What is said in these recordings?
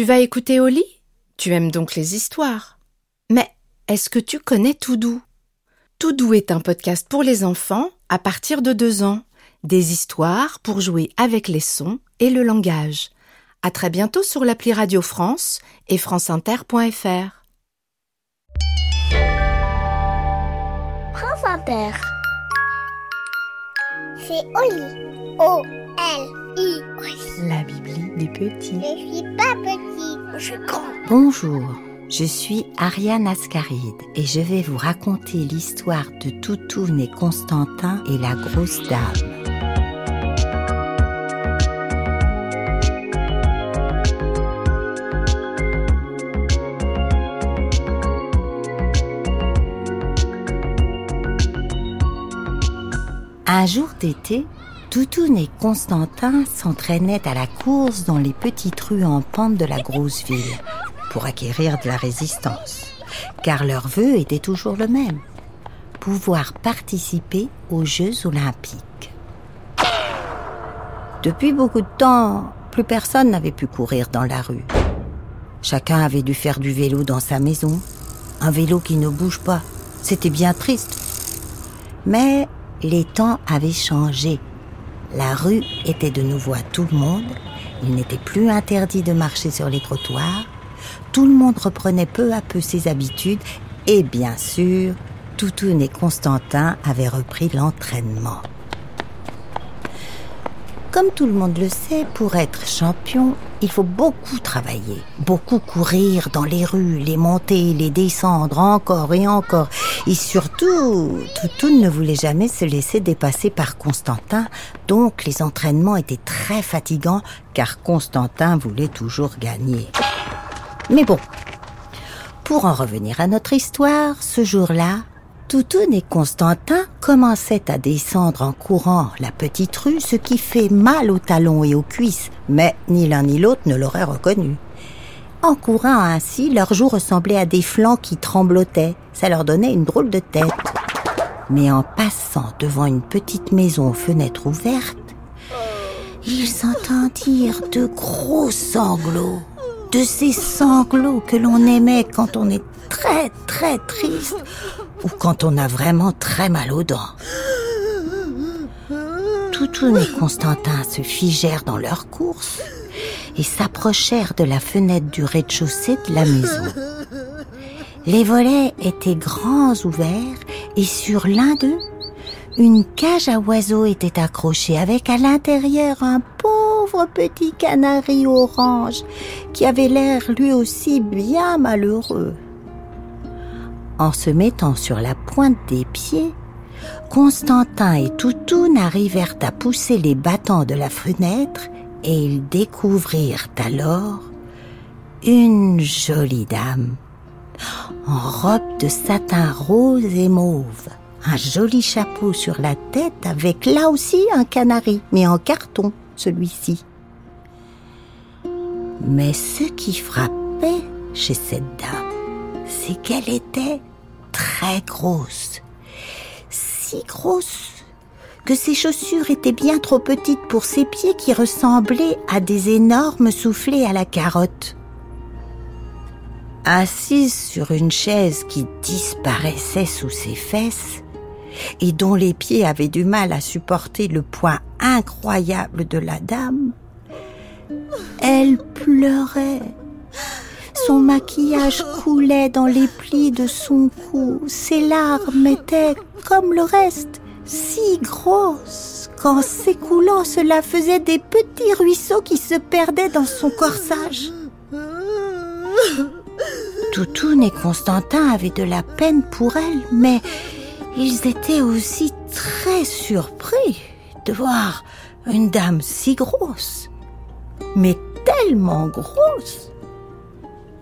Tu vas écouter Oli Tu aimes donc les histoires. Mais est-ce que tu connais Toudou Toudou est un podcast pour les enfants à partir de deux ans. Des histoires pour jouer avec les sons et le langage. À très bientôt sur l'appli Radio France et franceinter.fr. France Inter. C'est Oli. O-L-I. La Bibli des petits. Je suis pas petit, je suis grand. Bonjour, je suis Ariane Ascaride et je vais vous raconter l'histoire de Toutoune et Constantin et la grosse dame. Un jour d'été, Toutoune et Constantin s'entraînaient à la course dans les petites rues en pente de la grosse ville pour acquérir de la résistance, car leur vœu était toujours le même pouvoir participer aux Jeux olympiques. Depuis beaucoup de temps, plus personne n'avait pu courir dans la rue. Chacun avait dû faire du vélo dans sa maison, un vélo qui ne bouge pas. C'était bien triste. Mais les temps avaient changé. La rue était de nouveau à tout le monde. Il n'était plus interdit de marcher sur les trottoirs. Tout le monde reprenait peu à peu ses habitudes. Et bien sûr, Toutoune et Constantin avaient repris l'entraînement. Comme tout le monde le sait, pour être champion, il faut beaucoup travailler, beaucoup courir dans les rues, les monter, les descendre encore et encore. Et surtout, Toutoune ne voulait jamais se laisser dépasser par Constantin, donc les entraînements étaient très fatigants car Constantin voulait toujours gagner. Mais bon, pour en revenir à notre histoire, ce jour-là, Toutoune et Constantin commençaient à descendre en courant la petite rue, ce qui fait mal aux talons et aux cuisses, mais ni l'un ni l'autre ne l'auraient reconnu. En courant ainsi, leurs joues ressemblaient à des flancs qui tremblotaient, ça leur donnait une drôle de tête. Mais en passant devant une petite maison aux fenêtres ouvertes, ils entendirent de gros sanglots, de ces sanglots que l'on aimait quand on est très très triste ou quand on a vraiment très mal aux dents. Toutoune et Constantin se figèrent dans leur course et s'approchèrent de la fenêtre du rez-de-chaussée de la maison. Les volets étaient grands ouverts et sur l'un d'eux, une cage à oiseaux était accrochée avec à l'intérieur un pauvre petit canari orange qui avait l'air lui aussi bien malheureux. En se mettant sur la pointe des pieds, Constantin et Toutoune arrivèrent à pousser les battants de la fenêtre et ils découvrirent alors une jolie dame en robe de satin rose et mauve, un joli chapeau sur la tête avec là aussi un canari, mais en carton celui-ci. Mais ce qui frappait chez cette dame, c'est qu'elle était très grosse. Si grosse que ses chaussures étaient bien trop petites pour ses pieds qui ressemblaient à des énormes soufflets à la carotte. Assise sur une chaise qui disparaissait sous ses fesses et dont les pieds avaient du mal à supporter le poids incroyable de la dame, elle pleurait son maquillage coulait dans les plis de son cou. Ses larmes étaient, comme le reste, si grosses qu'en s'écoulant, cela faisait des petits ruisseaux qui se perdaient dans son corsage. Toutoune et Constantin avaient de la peine pour elle, mais ils étaient aussi très surpris de voir une dame si grosse, mais tellement grosse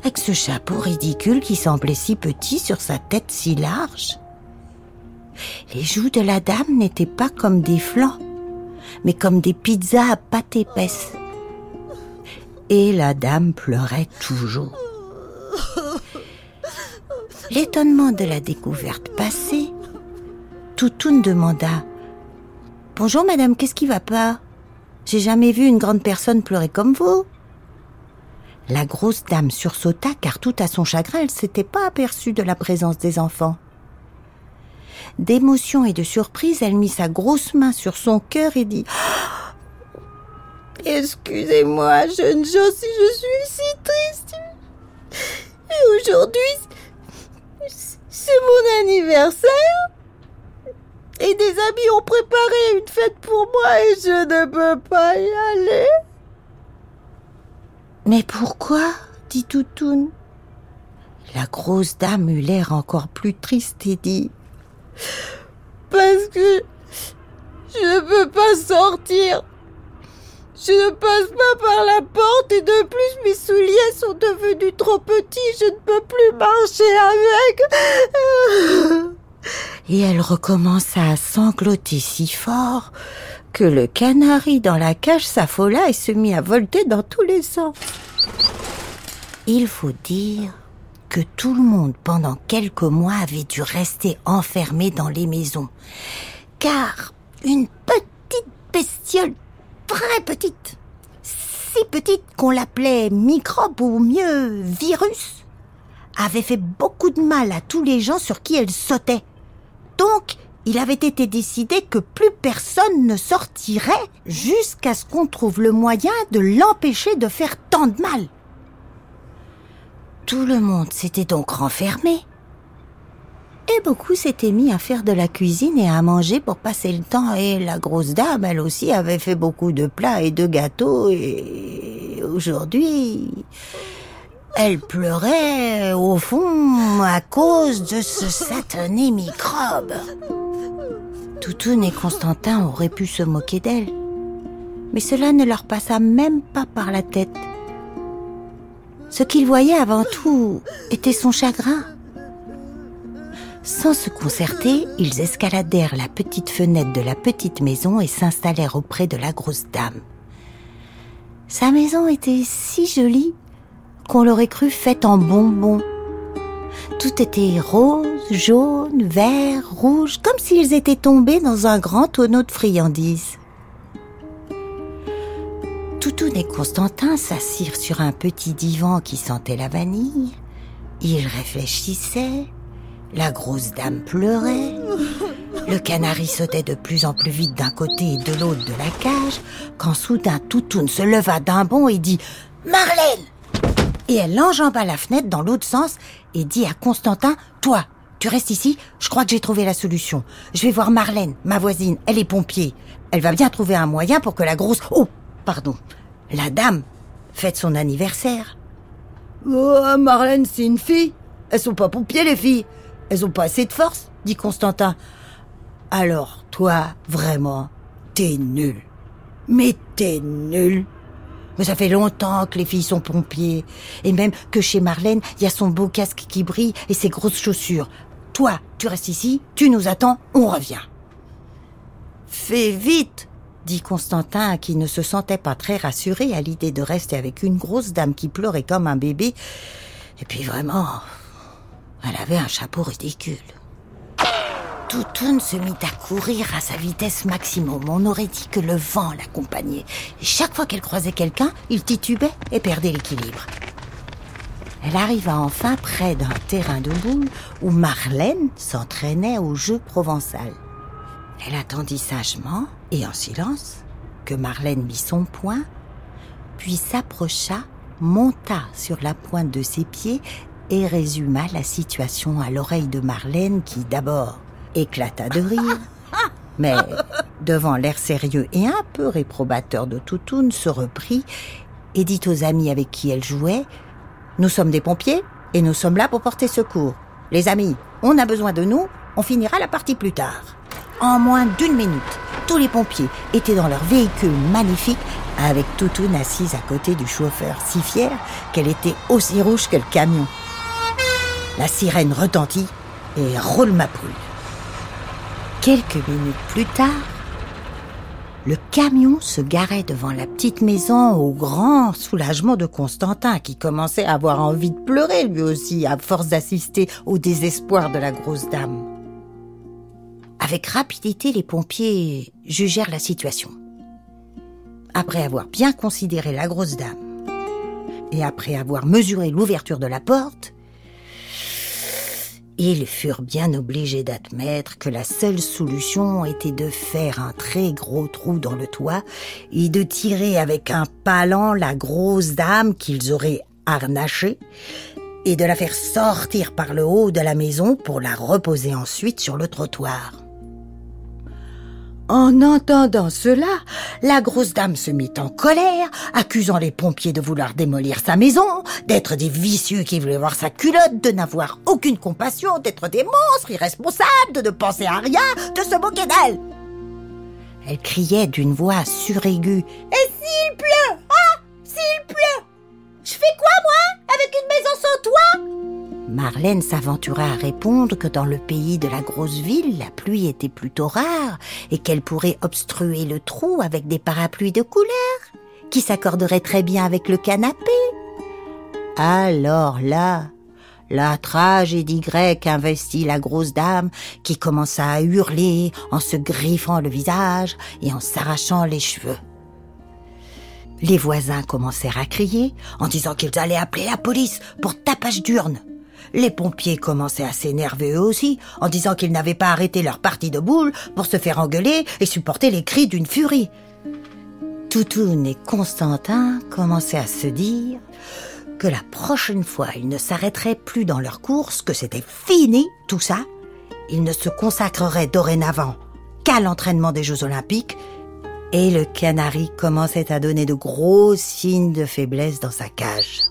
avec ce chapeau ridicule qui semblait si petit sur sa tête si large. Les joues de la dame n'étaient pas comme des flancs, mais comme des pizzas à pâte épaisse. Et la dame pleurait toujours. L'étonnement de la découverte passée, Toutoune demanda Bonjour madame, qu'est-ce qui va pas? J'ai jamais vu une grande personne pleurer comme vous. La grosse dame sursauta car tout à son chagrin, elle s'était pas aperçue de la présence des enfants. D'émotion et de surprise, elle mit sa grosse main sur son cœur et dit Excusez-moi, jeune gens, si je suis si triste. Et aujourd'hui, c'est mon anniversaire. Et des amis ont préparé une fête pour moi et je ne peux pas y aller. Mais pourquoi dit Toutoun. La grosse dame eut l'air encore plus triste et dit Parce que je ne peux pas sortir. Je ne passe pas par la porte et de plus mes souliers sont devenus trop petits. Je ne peux plus marcher avec. Et elle recommença à sangloter si fort que le canari dans la cage s'affola et se mit à volter dans tous les sens. Il faut dire que tout le monde pendant quelques mois avait dû rester enfermé dans les maisons. Car une petite bestiole très petite, si petite qu'on l'appelait microbe ou mieux virus, avait fait beaucoup de mal à tous les gens sur qui elle sautait. Donc, il avait été décidé que plus personne ne sortirait jusqu'à ce qu'on trouve le moyen de l'empêcher de faire tant de mal. Tout le monde s'était donc renfermé. Et beaucoup s'étaient mis à faire de la cuisine et à manger pour passer le temps. Et la grosse dame, elle aussi, avait fait beaucoup de plats et de gâteaux. Et aujourd'hui, elle pleurait, au fond, à cause de ce satané microbe. Toutoun et Constantin auraient pu se moquer d'elle. Mais cela ne leur passa même pas par la tête. Ce qu'ils voyaient avant tout était son chagrin. Sans se concerter, ils escaladèrent la petite fenêtre de la petite maison et s'installèrent auprès de la grosse dame. Sa maison était si jolie qu'on l'aurait cru faite en bonbons. Tout était rose, jaune, vert, rouge, comme s'ils étaient tombés dans un grand tonneau de friandises. Toutoun et Constantin s'assirent sur un petit divan qui sentait la vanille. Ils réfléchissaient. La grosse dame pleurait. Le canari sautait de plus en plus vite d'un côté et de l'autre de la cage, quand soudain Toutoun se leva d'un bond et dit Marlène Et elle enjamba la fenêtre dans l'autre sens et dit à Constantin Toi, tu restes ici, je crois que j'ai trouvé la solution. Je vais voir Marlène, ma voisine, elle est pompier. Elle va bien trouver un moyen pour que la grosse... Oh, pardon, la dame fête son anniversaire. Oh, Marlène, c'est une fille. Elles sont pas pompiers, les filles. Elles ont pas assez de force, dit Constantin. Alors, toi, vraiment, t'es nul. Mais t'es nul. Mais ça fait longtemps que les filles sont pompiers. Et même que chez Marlène, il y a son beau casque qui brille et ses grosses chaussures. Toi, tu restes ici, tu nous attends, on revient. Fais vite, dit Constantin, qui ne se sentait pas très rassuré à l'idée de rester avec une grosse dame qui pleurait comme un bébé. Et puis vraiment, elle avait un chapeau ridicule. Toutoun se mit à courir à sa vitesse maximum. On aurait dit que le vent l'accompagnait. Et chaque fois qu'elle croisait quelqu'un, il titubait et perdait l'équilibre. Elle arriva enfin près d'un terrain de boules où Marlène s'entraînait au jeu provençal. Elle attendit sagement et en silence que Marlène mit son poing, puis s'approcha, monta sur la pointe de ses pieds et résuma la situation à l'oreille de Marlène qui d'abord éclata de rire, mais devant l'air sérieux et un peu réprobateur de Toutoun se reprit et dit aux amis avec qui elle jouait Nous sommes des pompiers et nous sommes là pour porter secours. Les amis, on a besoin de nous, on finira la partie plus tard. En moins d'une minute, tous les pompiers étaient dans leur véhicule magnifique avec Toutoun assise à côté du chauffeur, si fière qu'elle était aussi rouge que le camion. La sirène retentit et roule ma poule. Quelques minutes plus tard, le camion se garait devant la petite maison au grand soulagement de Constantin qui commençait à avoir envie de pleurer lui aussi à force d'assister au désespoir de la grosse dame. Avec rapidité, les pompiers jugèrent la situation. Après avoir bien considéré la grosse dame, et après avoir mesuré l'ouverture de la porte, ils furent bien obligés d'admettre que la seule solution était de faire un très gros trou dans le toit et de tirer avec un palan la grosse dame qu'ils auraient harnachée et de la faire sortir par le haut de la maison pour la reposer ensuite sur le trottoir. En entendant cela, la grosse dame se mit en colère, accusant les pompiers de vouloir démolir sa maison, d'être des vicieux qui voulaient voir sa culotte, de n'avoir aucune compassion, d'être des monstres irresponsables, de ne penser à rien, de se moquer d'elle. Elle criait d'une voix suraiguë. Et s'il pleut Ah S'il pleut Je fais quoi, moi Avec une maison sans toit? Marlène s'aventura à répondre que dans le pays de la grosse ville, la pluie était plutôt rare et qu'elle pourrait obstruer le trou avec des parapluies de couleur qui s'accorderaient très bien avec le canapé. Alors là, la tragédie grecque investit la grosse dame qui commença à hurler en se griffant le visage et en s'arrachant les cheveux. Les voisins commencèrent à crier en disant qu'ils allaient appeler la police pour tapage d'urne. Les pompiers commençaient à s'énerver eux aussi, en disant qu'ils n'avaient pas arrêté leur partie de boules pour se faire engueuler et supporter les cris d'une furie. Toutoun et Constantin commençaient à se dire que la prochaine fois ils ne s'arrêteraient plus dans leur course, que c'était fini tout ça. Ils ne se consacreraient dorénavant qu'à l'entraînement des Jeux Olympiques et le canari commençait à donner de gros signes de faiblesse dans sa cage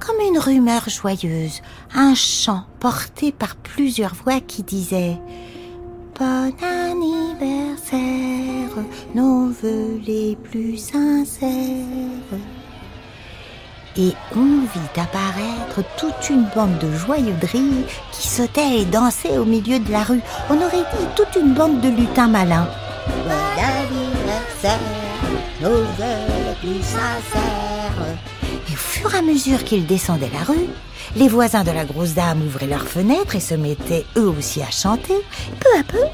comme une rumeur joyeuse, un chant porté par plusieurs voix qui disait Bon anniversaire, nos voeux les plus sincères. Et on vit apparaître toute une bande de joyeux drilles qui sautaient et dansaient au milieu de la rue. On aurait dit toute une bande de lutins malins. Bon anniversaire nos plus sincères. Au fur et à mesure qu'ils descendaient la rue, les voisins de la grosse dame ouvraient leurs fenêtres et se mettaient eux aussi à chanter. Peu à peu,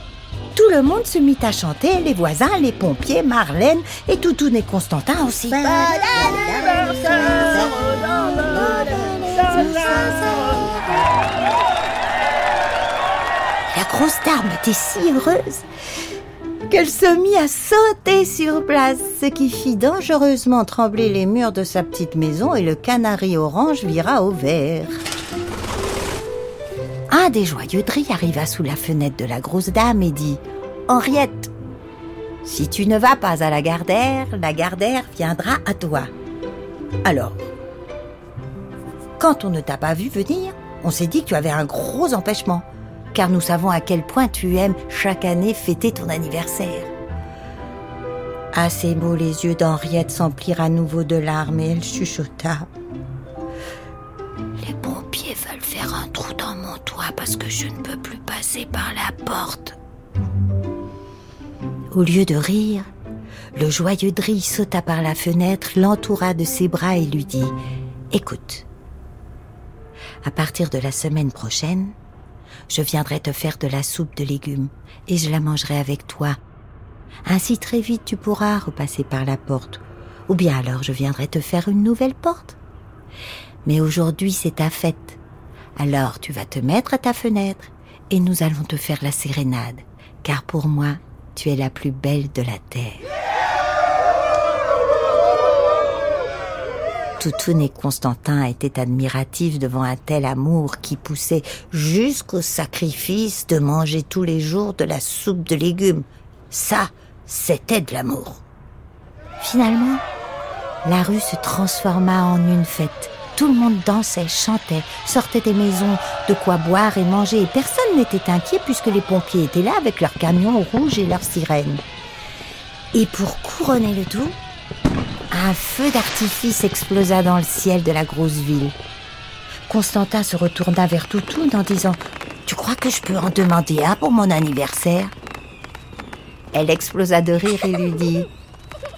tout le monde se mit à chanter, les voisins, les pompiers, Marlène et Toutoun et Constantin aussi. La grosse dame était si heureuse qu'elle se mit à sauter sur place, ce qui fit dangereusement trembler les murs de sa petite maison et le canari orange vira au vert. Un des joyeux drilles arriva sous la fenêtre de la grosse dame et dit Henriette, si tu ne vas pas à la Gardère, la Gardère viendra à toi. Alors, quand on ne t'a pas vu venir, on s'est dit que tu avais un gros empêchement car nous savons à quel point tu aimes chaque année fêter ton anniversaire. À ces mots, les yeux d'Henriette s'emplirent à nouveau de larmes et elle chuchota. Les pompiers veulent faire un trou dans mon toit parce que je ne peux plus passer par la porte. Au lieu de rire, le joyeux Drille sauta par la fenêtre, l'entoura de ses bras et lui dit Écoute, à partir de la semaine prochaine, je viendrai te faire de la soupe de légumes et je la mangerai avec toi. Ainsi très vite tu pourras repasser par la porte, ou bien alors je viendrai te faire une nouvelle porte. Mais aujourd'hui c'est ta fête, alors tu vas te mettre à ta fenêtre et nous allons te faire la sérénade, car pour moi tu es la plus belle de la terre. Toutoun et Constantin étaient admiratifs devant un tel amour qui poussait jusqu'au sacrifice de manger tous les jours de la soupe de légumes. Ça, c'était de l'amour. Finalement, la rue se transforma en une fête. Tout le monde dansait, chantait, sortait des maisons, de quoi boire et manger, et personne n'était inquiet puisque les pompiers étaient là avec leurs camions rouges et leurs sirènes. Et pour couronner le tout, un feu d'artifice explosa dans le ciel de la grosse ville. Constantin se retourna vers Toutoun en disant Tu crois que je peux en demander un pour mon anniversaire? Elle explosa de rire et lui dit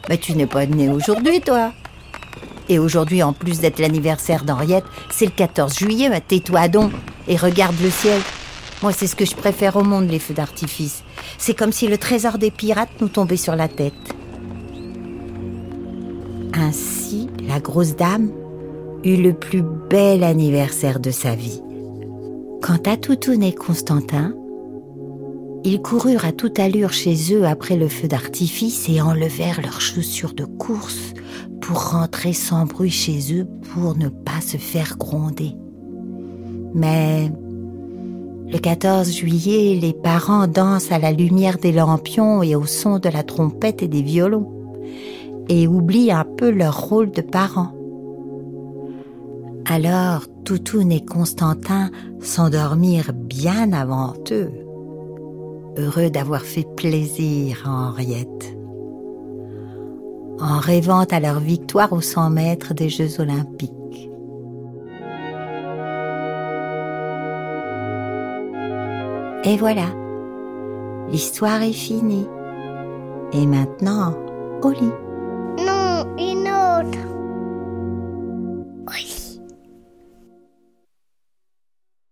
Mais tu n'es pas né aujourd'hui, toi Et aujourd'hui, en plus d'être l'anniversaire d'Henriette, c'est le 14 juillet, tais-toi donc et regarde le ciel. Moi, c'est ce que je préfère au monde, les feux d'artifice. C'est comme si le trésor des pirates nous tombait sur la tête. Ainsi, la grosse dame eut le plus bel anniversaire de sa vie. Quant à Toutoun et Constantin, ils coururent à toute allure chez eux après le feu d'artifice et enlevèrent leurs chaussures de course pour rentrer sans bruit chez eux pour ne pas se faire gronder. Mais le 14 juillet, les parents dansent à la lumière des lampions et au son de la trompette et des violons et oublient un peu leur rôle de parents. Alors Toutoun et Constantin s'endormirent bien avant eux, heureux d'avoir fait plaisir à Henriette. En rêvant à leur victoire aux 100 mètres des Jeux olympiques. Et voilà, l'histoire est finie. Et maintenant, au lit.